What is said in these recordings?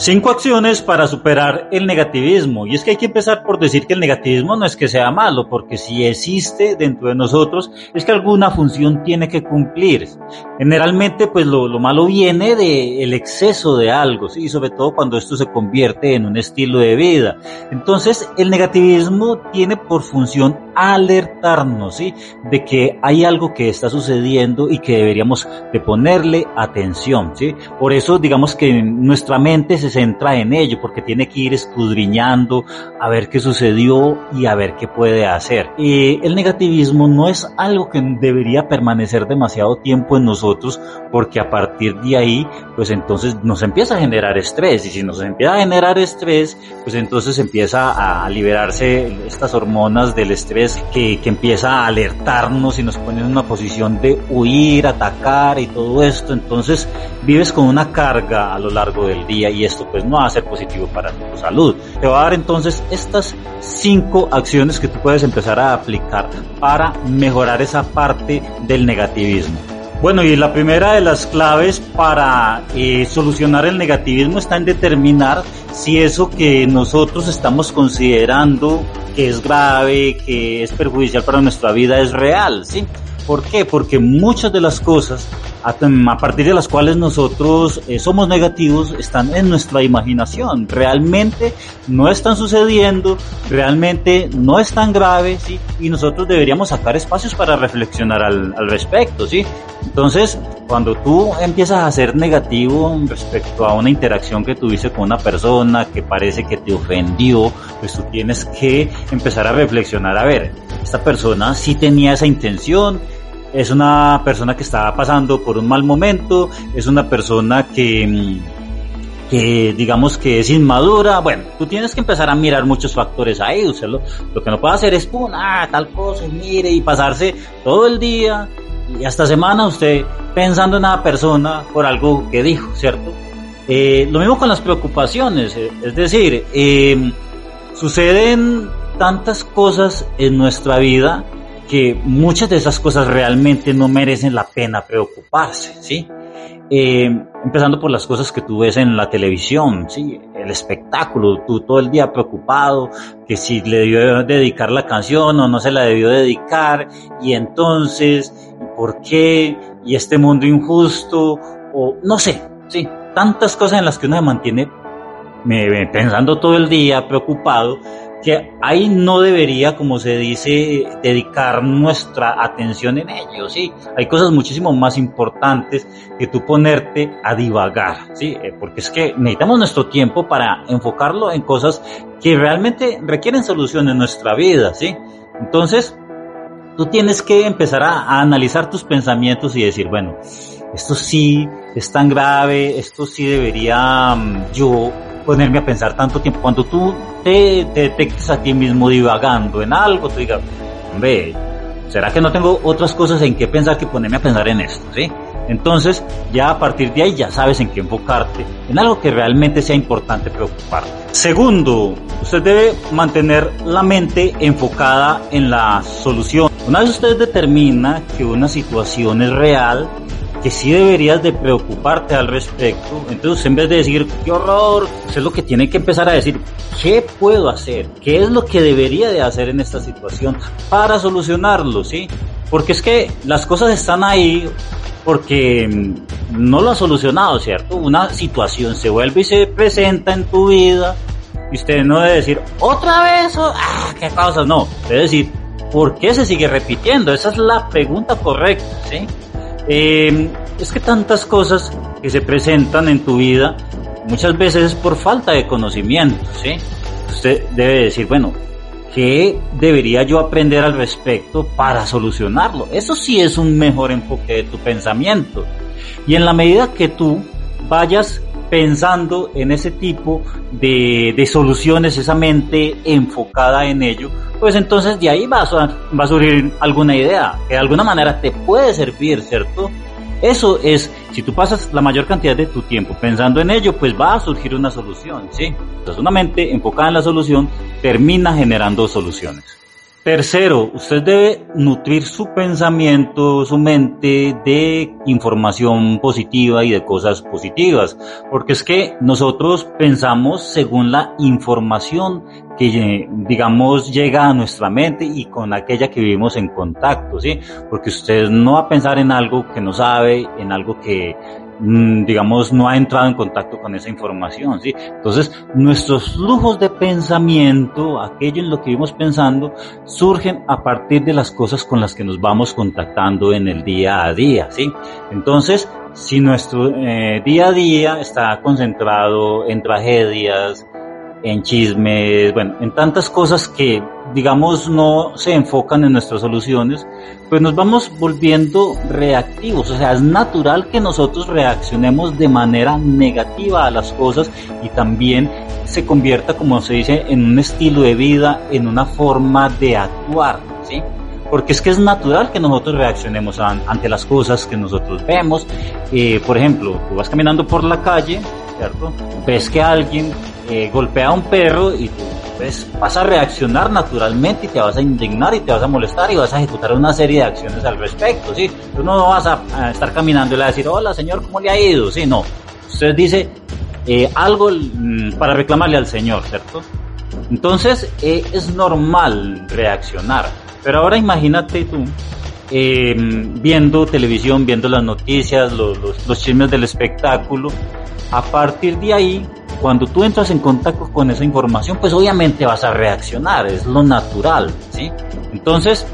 Cinco acciones para superar el negativismo. Y es que hay que empezar por decir que el negativismo no es que sea malo, porque si existe dentro de nosotros es que alguna función tiene que cumplir. Generalmente pues lo, lo malo viene del exceso de algo, ¿sí? y sobre todo cuando esto se convierte en un estilo de vida. Entonces el negativismo tiene por función alertarnos, ¿sí? De que hay algo que está sucediendo y que deberíamos de ponerle atención, ¿sí? Por eso digamos que nuestra mente centra en ello, porque tiene que ir escudriñando a ver qué sucedió y a ver qué puede hacer. Y el negativismo no es algo que debería permanecer demasiado tiempo en nosotros, porque a partir de ahí, pues entonces nos empieza a generar estrés, y si nos empieza a generar estrés, pues entonces empieza a liberarse estas hormonas del estrés que, que empieza a alertarnos y nos pone en una posición de huir, atacar y todo esto. Entonces vives con una carga a lo largo del día y pues no va a ser positivo para tu salud. Te va a dar entonces estas cinco acciones que tú puedes empezar a aplicar para mejorar esa parte del negativismo. Bueno, y la primera de las claves para eh, solucionar el negativismo está en determinar si eso que nosotros estamos considerando que es grave, que es perjudicial para nuestra vida es real, ¿sí? ¿Por qué? Porque muchas de las cosas a partir de las cuales nosotros eh, somos negativos están en nuestra imaginación. Realmente no están sucediendo, realmente no es tan grave, ¿sí? Y nosotros deberíamos sacar espacios para reflexionar al, al respecto, ¿sí? Entonces, cuando tú empiezas a ser negativo respecto a una interacción que tuviste con una persona que parece que te ofendió, pues tú tienes que empezar a reflexionar, a ver, esta persona sí tenía esa intención, es una persona que está pasando por un mal momento, es una persona que, mm, que digamos que es inmadura. Bueno, tú tienes que empezar a mirar muchos factores ahí. Usted lo, que no puede hacer es, pum, ah, tal cosa, y mire, y pasarse todo el día y hasta semana usted pensando en una persona por algo que dijo, ¿cierto? Eh, lo mismo con las preocupaciones, eh, es decir, eh, suceden tantas cosas en nuestra vida que muchas de esas cosas realmente no merecen la pena preocuparse, ¿sí? Eh, empezando por las cosas que tú ves en la televisión, ¿sí? El espectáculo, tú todo el día preocupado, que si le debió dedicar la canción o no se la debió dedicar, y entonces, ¿por qué? Y este mundo injusto, o no sé, ¿sí? Tantas cosas en las que uno se mantiene pensando todo el día, preocupado, que ahí no debería, como se dice, dedicar nuestra atención en ello, ¿sí? Hay cosas muchísimo más importantes que tú ponerte a divagar, ¿sí? Eh, porque es que necesitamos nuestro tiempo para enfocarlo en cosas que realmente requieren solución en nuestra vida, ¿sí? Entonces, tú tienes que empezar a, a analizar tus pensamientos y decir, bueno, esto sí es tan grave, esto sí debería mm, yo ponerme a pensar tanto tiempo. Cuando tú te, detectes a ti mismo divagando en algo, tú digas, hombre, ¿será que no tengo otras cosas en qué pensar que ponerme a pensar en esto? ¿sí? Entonces, ya a partir de ahí ya sabes en qué enfocarte, en algo que realmente sea importante preocuparte. Segundo, usted debe mantener la mente enfocada en la solución. Una vez usted determina que una situación es real, que sí deberías de preocuparte al respecto. Entonces, en vez de decir, qué horror, es lo que tiene que empezar a decir, ¿qué puedo hacer? ¿Qué es lo que debería de hacer en esta situación para solucionarlo? ¿Sí? Porque es que las cosas están ahí porque mm, no lo ha solucionado, ¿cierto? Una situación se vuelve y se presenta en tu vida y usted no debe decir, otra vez, ah, qué cosas, no, debe decir, ¿por qué se sigue repitiendo? Esa es la pregunta correcta, ¿sí? Eh, es que tantas cosas que se presentan en tu vida muchas veces es por falta de conocimiento, ¿sí? Usted debe decir, bueno, ¿qué debería yo aprender al respecto para solucionarlo? Eso sí es un mejor enfoque de tu pensamiento. Y en la medida que tú vayas pensando en ese tipo de, de soluciones, esa mente enfocada en ello, pues entonces de ahí va a, va a surgir alguna idea que de alguna manera te puede servir, ¿cierto? Eso es, si tú pasas la mayor cantidad de tu tiempo pensando en ello, pues va a surgir una solución, ¿sí? Entonces una mente enfocada en la solución termina generando soluciones. Tercero, usted debe nutrir su pensamiento, su mente de información positiva y de cosas positivas, porque es que nosotros pensamos según la información que, digamos, llega a nuestra mente y con aquella que vivimos en contacto, ¿sí? Porque usted no va a pensar en algo que no sabe, en algo que digamos, no ha entrado en contacto con esa información, ¿sí? Entonces, nuestros flujos de pensamiento, aquello en lo que vivimos pensando, surgen a partir de las cosas con las que nos vamos contactando en el día a día, ¿sí? Entonces, si nuestro eh, día a día está concentrado en tragedias, en chismes, bueno, en tantas cosas que, digamos, no se enfocan en nuestras soluciones, pues nos vamos volviendo reactivos. O sea, es natural que nosotros reaccionemos de manera negativa a las cosas y también se convierta, como se dice, en un estilo de vida, en una forma de actuar, ¿sí? Porque es que es natural que nosotros reaccionemos ante las cosas que nosotros vemos. Eh, por ejemplo, tú vas caminando por la calle, ¿cierto? Ves que alguien eh, golpea a un perro y tú pues, vas a reaccionar naturalmente y te vas a indignar y te vas a molestar y vas a ejecutar una serie de acciones al respecto, ¿sí? Tú no vas a, estar caminando y le vas a decir, hola señor, ¿cómo le ha ido? Sí, no. Usted dice eh, algo mm, para reclamarle al señor, ¿cierto? Entonces eh, es normal reaccionar. Pero ahora imagínate tú viendo televisión, viendo las noticias, los, los chismes del espectáculo. A partir de ahí cuando tú entras en contacto con esa información, pues obviamente vas a reaccionar, es lo natural, ¿sí? Entonces,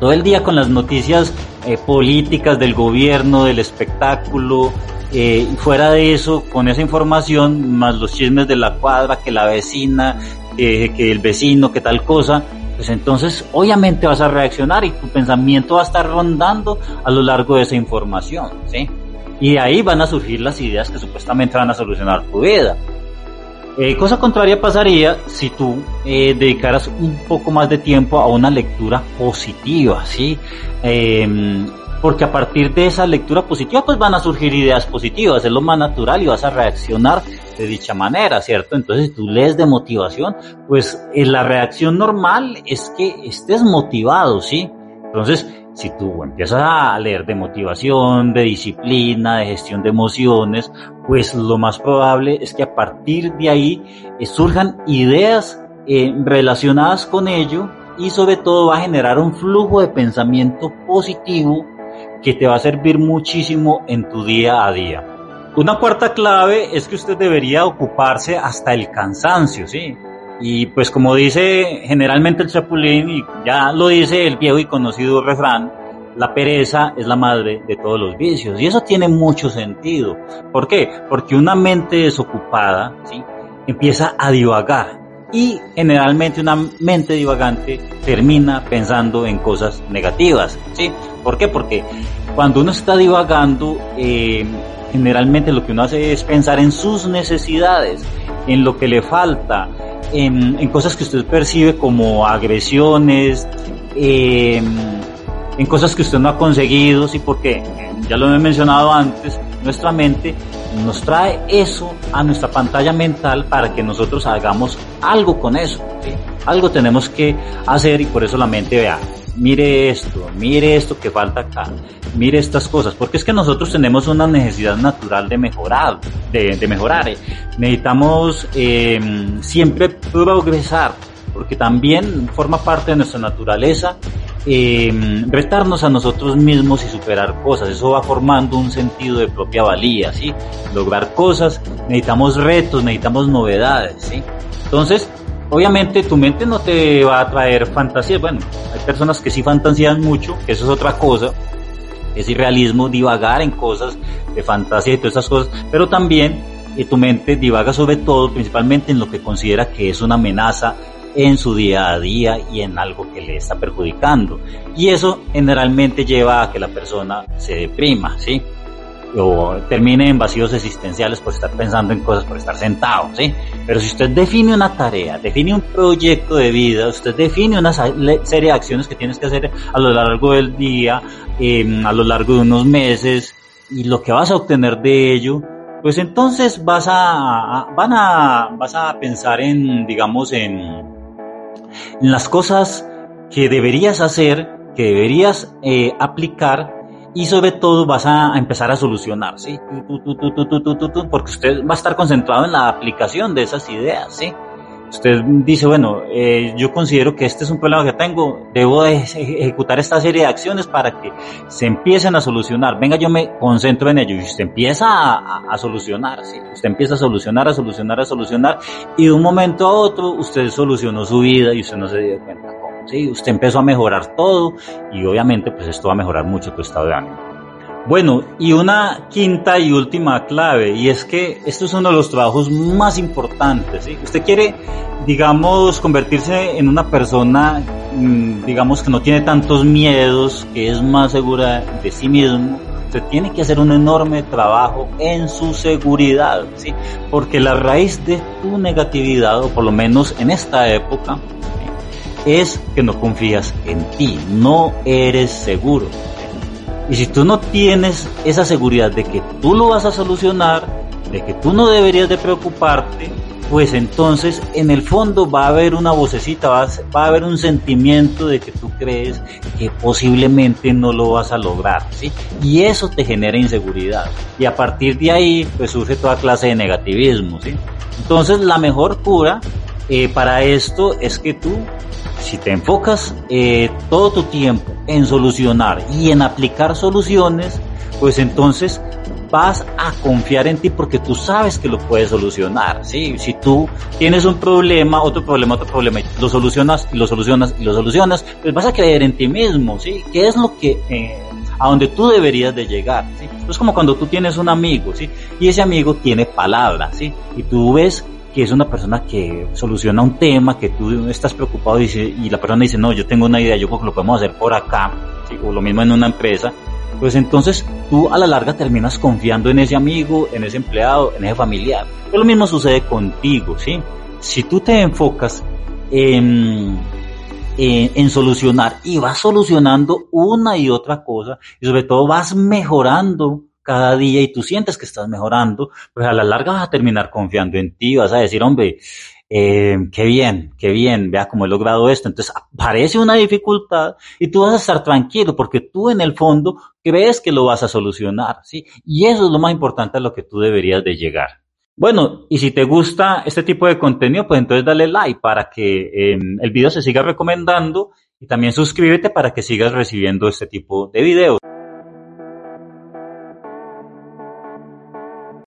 todo el día con las noticias eh, políticas del gobierno, del espectáculo, eh, fuera de eso, con esa información, más los chismes de la cuadra, que la vecina, que el vecino, que tal cosa, pues entonces obviamente vas a reaccionar y tu pensamiento va a estar rondando a lo largo de esa información, ¿sí? Y ahí van a surgir las ideas que supuestamente van a solucionar tu vida. Eh, cosa contraria pasaría si tú eh, dedicaras un poco más de tiempo a una lectura positiva, ¿sí? Em, porque a partir de esa lectura positiva pues van a surgir ideas positivas, es lo más natural y vas a reaccionar de dicha manera, ¿cierto? Entonces si tú lees de motivación, pues eh, la reacción normal es que estés motivado, ¿sí? Entonces, si tú empiezas a leer de motivación, de disciplina, de gestión de emociones, pues lo más probable es que a partir de ahí eh, surjan ideas eh, relacionadas con ello y sobre todo va a generar un flujo de pensamiento positivo que te va a servir muchísimo en tu día a día. Una cuarta clave es que usted debería ocuparse hasta el cansancio, ¿sí? Y pues como dice generalmente el chapulín, y ya lo dice el viejo y conocido refrán, la pereza es la madre de todos los vicios. Y eso tiene mucho sentido. ¿Por qué? Porque una mente desocupada ¿sí? empieza a divagar. Y generalmente una mente divagante termina pensando en cosas negativas. ¿sí? ¿Por qué? Porque cuando uno está divagando, eh, generalmente lo que uno hace es pensar en sus necesidades, en lo que le falta, en, cosas que usted percibe como agresiones, em, en cosas que usted no ha conseguido, sí, porque ya lo he mencionado antes, nuestra mente nos trae eso a nuestra pantalla mental para que nosotros hagamos algo con eso, algo tenemos que hacer y por eso la mente vea, mire esto, mire esto que falta acá, mire estas cosas, porque es que nosotros tenemos una necesidad natural de mejorar, de, mejorar. Eh. Necesitamos em, siempre progresar, porque también forma parte de nuestra naturaleza eh, retarnos a nosotros mismos y superar cosas. Eso va formando un sentido de propia valía, ¿sí? Lograr cosas, necesitamos retos, necesitamos novedades, ¿sí? Entonces, obviamente tu mente no te va a traer fantasías. Bueno, hay personas que sí fantasían mucho, eso es otra cosa. Es irrealismo divagar en cosas de fantasía y todas esas cosas, pero también eh, tu mente divaga sobre todo, principalmente en lo que considera que es una amenaza en su día a día y en algo que le está perjudicando. Y eso generalmente lleva a que la persona se deprima, ¿sí? O termine en vacíos existenciales por estar pensando en cosas, por estar sentado, ¿sí? Pero si usted define una tarea, define un proyecto de vida, usted define una serie de acciones que tienes que hacer a lo largo del día, em, a lo largo de unos meses, y lo que vas a obtener de ello, pues entonces vas a, van a, vas a pensar en, digamos, en, en las cosas que deberías hacer, que deberías eh, aplicar y sobre todo vas a, empezar a solucionar, ¿sí? Porque usted va a estar concentrado en la aplicación de esas ideas, ¿sí? Usted dice, bueno, eh, yo considero que este es un problema que tengo, debo de ejecutar esta serie de acciones para que se empiecen a solucionar. Venga, yo me concentro en ello y usted empieza a, a, solucionar, ¿sí? Usted empieza a solucionar, a solucionar, a solucionar y de un momento a otro usted solucionó su vida y usted no se dio cuenta ¿sí? Usted empezó a mejorar todo y obviamente pues esto va a mejorar mucho tu estado de ánimo. Bueno, y una quinta y última clave, y es que esto es uno de los trabajos más importantes. ¿sí? Usted quiere, digamos, convertirse en una persona, mm, digamos, que no tiene tantos miedos, que es más segura de sí mismo. Usted tiene que hacer un enorme trabajo en su seguridad, ¿sí? Porque la raíz de tu negatividad, o por lo menos en esta época, es que no confías en ti, no eres seguro. Y si tú no tienes esa seguridad de que tú lo vas a solucionar, de que tú no deberías de preocuparte, pues entonces en el fondo va a haber una vocecita, va a, haber un sentimiento de que tú crees que posiblemente no lo vas a lograr, ¿sí? Y eso te genera inseguridad. Y a partir de ahí, pues surge toda clase de negativismo, ¿sí? Entonces la mejor cura eh, para esto es que tú si te enfocas eh, todo tu tiempo en solucionar y en aplicar soluciones, pues entonces vas a confiar en ti porque tú sabes que lo puedes solucionar. ¿sí? Si tú tienes un problema, otro problema, otro problema, lo solucionas, y lo solucionas, y lo solucionas, pues vas a creer en ti mismo, ¿sí? ¿Qué es lo que, eh, a donde tú deberías de llegar, ¿sí? Es como cuando tú tienes un amigo, ¿sí? Y ese amigo tiene palabras, ¿sí? Y tú ves que es una persona que soluciona un tema, que tú estás preocupado y, y la persona dice, no, yo tengo una idea, yo creo que lo podemos hacer por acá, o lo mismo en una empresa, pues entonces tú a la larga terminas confiando en ese amigo, en ese empleado, en ese familiar. Pero lo mismo sucede contigo, ¿sí? Si tú te enfocas en, en, en, solucionar y vas solucionando una y otra cosa, y sobre todo vas mejorando cada día y tú sientes que estás mejorando, pues a la larga vas a terminar confiando en ti, vas a decir, hombre, eh, qué bien, qué bien, vea cómo he logrado esto. Entonces aparece una dificultad y tú vas a estar tranquilo porque tú en el fondo crees que lo vas a solucionar, ¿sí? Y eso es lo más importante a lo que tú deberías de llegar. Bueno, y si te gusta este tipo de contenido, pues entonces dale like para que eh, el video se siga recomendando y también suscríbete para que sigas recibiendo este tipo de videos.